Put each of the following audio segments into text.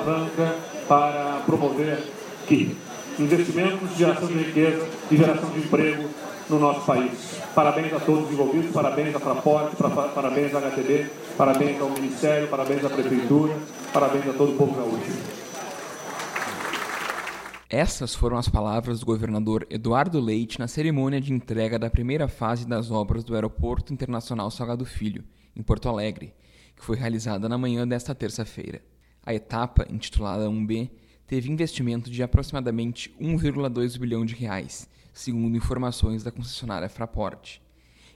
alavanca para promover que investimentos, geração de riqueza e geração de emprego no nosso país. Parabéns a todos os envolvidos, parabéns à Fraport, parabéns à HTB, parabéns ao Ministério, parabéns à Prefeitura, parabéns a todo o povo gaúcho. Essas foram as palavras do governador Eduardo Leite na cerimônia de entrega da primeira fase das obras do Aeroporto Internacional Salgado Filho, em Porto Alegre, que foi realizada na manhã desta terça-feira. A etapa, intitulada 1B, teve investimento de aproximadamente 1,2 bilhão de reais, segundo informações da concessionária Fraport.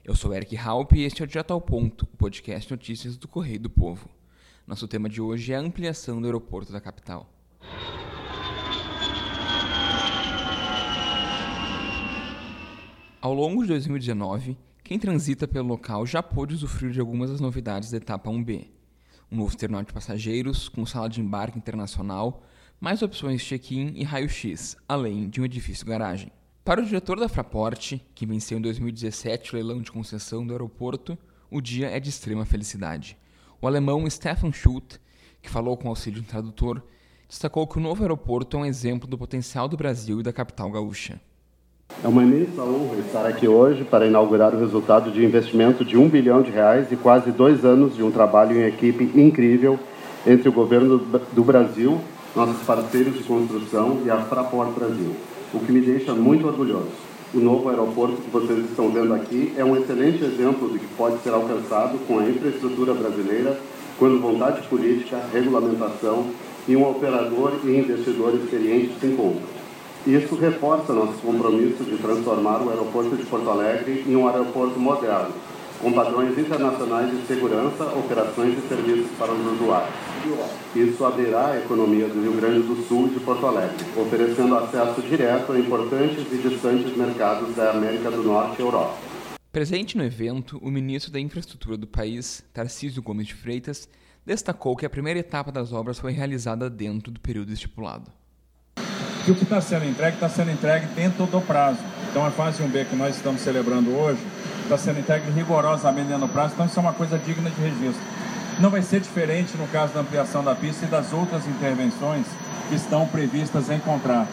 Eu sou Eric Halp e este é o Direto ao Ponto, o podcast Notícias do Correio do Povo. Nosso tema de hoje é a ampliação do aeroporto da capital. Ao longo de 2019, quem transita pelo local já pôde usufruir de algumas das novidades da etapa 1B. Um novo terminal de passageiros, com sala de embarque internacional, mais opções check-in e raio-x, além de um edifício garagem. Para o diretor da Fraport, que venceu em 2017 o leilão de concessão do aeroporto, o dia é de extrema felicidade. O alemão Stefan Schutt, que falou com auxílio de um tradutor, destacou que o novo aeroporto é um exemplo do potencial do Brasil e da capital gaúcha. É uma imensa honra estar aqui hoje para inaugurar o resultado de investimento de um bilhão de reais e quase dois anos de um trabalho em equipe incrível entre o governo do Brasil, nossos parceiros de construção e a Fraport Brasil, o que me deixa muito orgulhoso. O novo aeroporto que vocês estão vendo aqui é um excelente exemplo do que pode ser alcançado com a infraestrutura brasileira quando vontade política, regulamentação e um operador e investidor experiente se encontram. Isso reforça nosso compromisso de transformar o aeroporto de Porto Alegre em um aeroporto moderno, com padrões internacionais de segurança, operações e serviços para os usuários. Isso abrirá a economia do Rio Grande do Sul e de Porto Alegre, oferecendo acesso direto a importantes e distantes mercados da América do Norte e Europa. Presente no evento, o ministro da Infraestrutura do país, Tarcísio Gomes de Freitas, destacou que a primeira etapa das obras foi realizada dentro do período estipulado que o que está sendo entregue está sendo entregue dentro do prazo. Então a fase 1B que nós estamos celebrando hoje está sendo entregue rigorosamente dentro do prazo, então isso é uma coisa digna de registro. Não vai ser diferente no caso da ampliação da pista e das outras intervenções que estão previstas em contrato.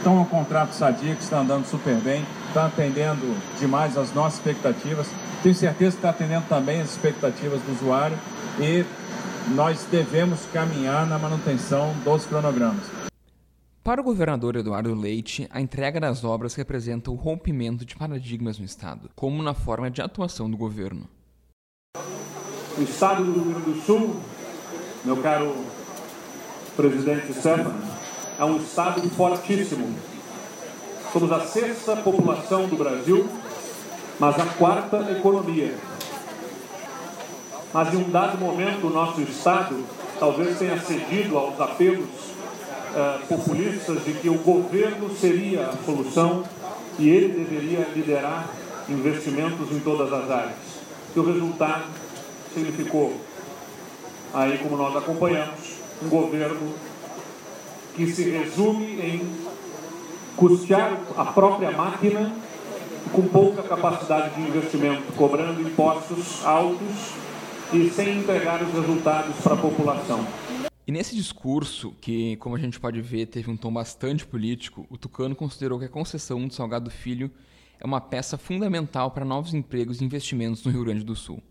Então é um contrato sadio que está andando super bem, está atendendo demais as nossas expectativas. Tenho certeza que está atendendo também as expectativas do usuário e nós devemos caminhar na manutenção dos cronogramas. Para o governador Eduardo Leite, a entrega das obras representa o rompimento de paradigmas no Estado, como na forma de atuação do governo. O Estado do Rio Grande do Sul, meu caro presidente Stefano, é um Estado fortíssimo. Somos a sexta população do Brasil, mas a quarta economia. Mas em um dado momento o nosso Estado talvez tenha cedido aos apelos uh, populistas de que o governo seria a solução e ele deveria liderar investimentos em todas as áreas. E o resultado significou, aí como nós acompanhamos, um governo que se resume em custear a própria máquina com pouca capacidade de investimento, cobrando impostos altos e sem entregar os resultados para a população. Nesse discurso, que, como a gente pode ver, teve um tom bastante político, o Tucano considerou que a concessão do Salgado Filho é uma peça fundamental para novos empregos e investimentos no Rio Grande do Sul.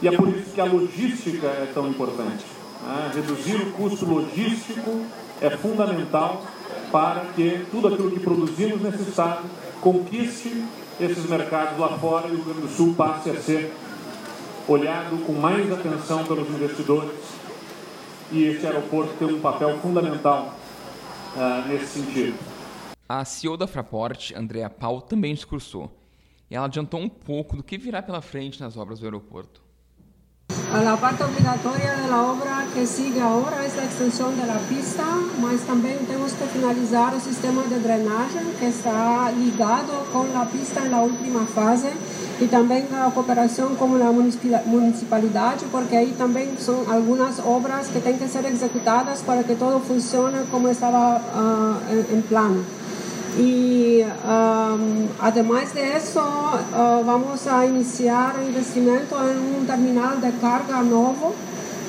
E é por isso que a logística é tão importante. Né? Reduzir o custo logístico é fundamental para que tudo aquilo que produzimos nesse estado conquiste esses mercados lá fora e o Rio Grande do Sul passe a ser olhado com mais atenção pelos investidores e esse aeroporto tem um papel fundamental uh, nesse sentido. A CEO da Fraport, Andrea Paul, também discursou. E ela adiantou um pouco do que virá pela frente nas obras do aeroporto. A parte obrigatória da obra que sigue agora é a extensão da pista, mas também temos que finalizar o sistema de drenagem que está ligado com a pista na última fase e também a cooperação com a municipalidade, porque aí também são algumas obras que têm que ser executadas para que todo funcione como estava uh, em, em plano. E, um, además disso, uh, vamos a iniciar o investimento em um terminal de carga novo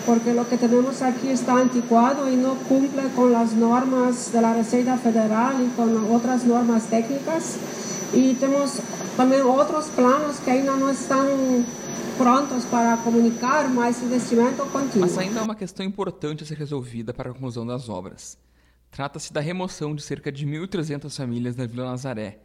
porque lo que tenemos aquí está anticuado y no cumple con las normas de la Receita Federal y con otras normas técnicas. Y tenemos también otros planos que ainda não estão prontos para comunicar, mas investimento continua. Mas ainda há uma questão importante a ser resolvida para a conclusão das obras. Trata-se da remoção de cerca de 1.300 famílias da Vila Nazaré,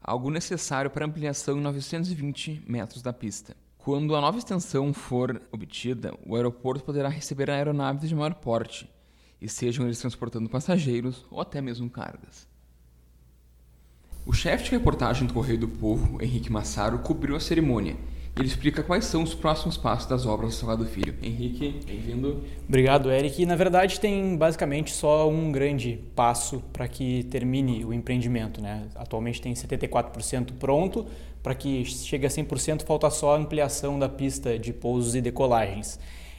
algo necessário para ampliação em 920 metros da pista. Quando a nova extensão for obtida, o aeroporto poderá receber aeronaves de maior porte, e sejam eles transportando passageiros ou até mesmo cargas. O chefe de reportagem do Correio do Povo, Henrique Massaro, cobriu a cerimônia. Ele explica quais são os próximos passos das obras do Salgado Filho. Henrique, bem-vindo. Obrigado, Eric. Na verdade, tem basicamente só um grande passo para que termine o empreendimento. Né? Atualmente tem 74% pronto. Para que chegue a 100%, falta só a ampliação da pista de pousos e decolagens.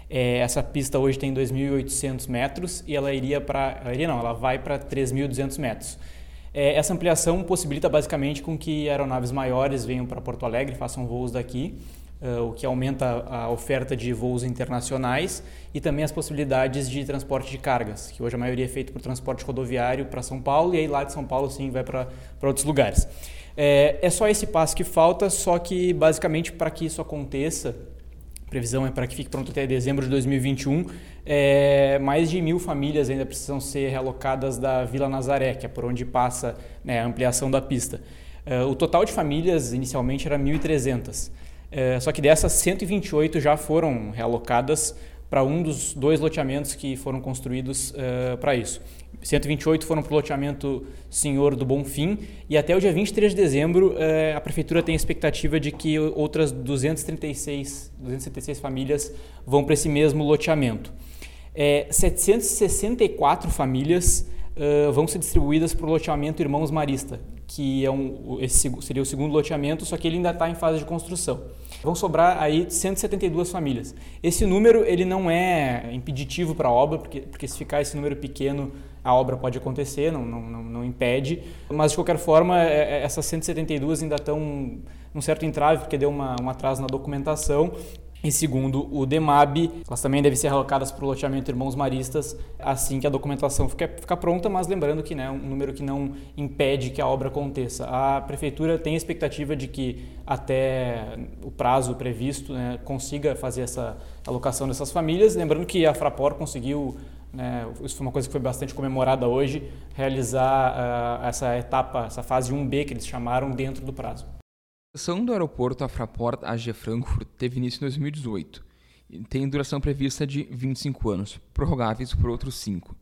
É, essa pista hoje tem 2.800 metros e ela iria para. Iria não, ela vai para 3.200 metros. É, essa ampliação possibilita basicamente com que aeronaves maiores venham para Porto Alegre, façam voos daqui, uh, o que aumenta a oferta de voos internacionais e também as possibilidades de transporte de cargas, que hoje a maioria é feito por transporte rodoviário para São Paulo e aí lá de São Paulo sim vai para outros lugares. É, é só esse passo que falta, só que basicamente para que isso aconteça, previsão é para que fique pronto até dezembro de 2021. É, mais de mil famílias ainda precisam ser realocadas da Vila Nazaré, que é por onde passa né, a ampliação da pista. É, o total de famílias inicialmente era 1.300, é, só que dessas 128 já foram realocadas para um dos dois loteamentos que foram construídos uh, para isso. 128 foram para o loteamento Senhor do Bonfim e até o dia 23 de dezembro uh, a prefeitura tem a expectativa de que outras 236, 236 famílias vão para esse mesmo loteamento. É, 764 famílias uh, vão ser distribuídas para o loteamento Irmãos Marista, que é um, esse seria o segundo loteamento, só que ele ainda está em fase de construção. Vão sobrar aí 172 famílias. Esse número ele não é impeditivo para a obra, porque, porque se ficar esse número pequeno, a obra pode acontecer, não, não, não impede. Mas, de qualquer forma, é, é, essas 172 ainda estão num certo entrave, porque deu uma, um atraso na documentação. E segundo o DEMAB, elas também devem ser alocadas para o loteamento Irmãos Maristas assim que a documentação ficar, ficar pronta, mas lembrando que é né, um número que não impede que a obra aconteça. A Prefeitura tem a expectativa de que até o prazo previsto né, consiga fazer essa alocação dessas famílias. Lembrando que a Frapor conseguiu né, isso foi uma coisa que foi bastante comemorada hoje, realizar uh, essa etapa, essa fase 1B que eles chamaram dentro do prazo. A concessão do aeroporto Afraport AG Frankfurt teve início em 2018 e tem duração prevista de 25 anos, prorrogáveis por outros 5.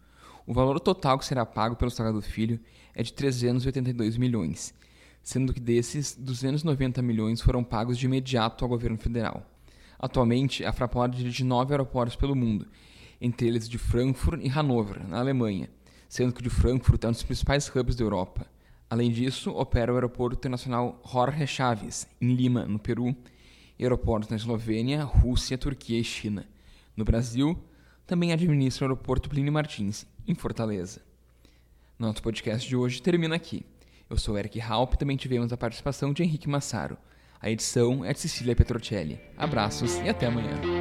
O valor total que será pago pelo Sagrado Filho é de 382 milhões, sendo que desses, 290 milhões foram pagos de imediato ao governo federal. Atualmente, a Fraport dirige nove aeroportos pelo mundo, entre eles de Frankfurt e Hannover, na Alemanha, sendo que o de Frankfurt é um dos principais hubs da Europa. Além disso, opera o Aeroporto Internacional Jorge Chaves, em Lima, no Peru, e aeroportos na Eslovênia, Rússia, Turquia e China. No Brasil, também administra o Aeroporto Plínio Martins, em Fortaleza. Nosso podcast de hoje termina aqui. Eu sou Eric Halp e também tivemos a participação de Henrique Massaro. A edição é de Cecília Petrocelli. Abraços e até amanhã.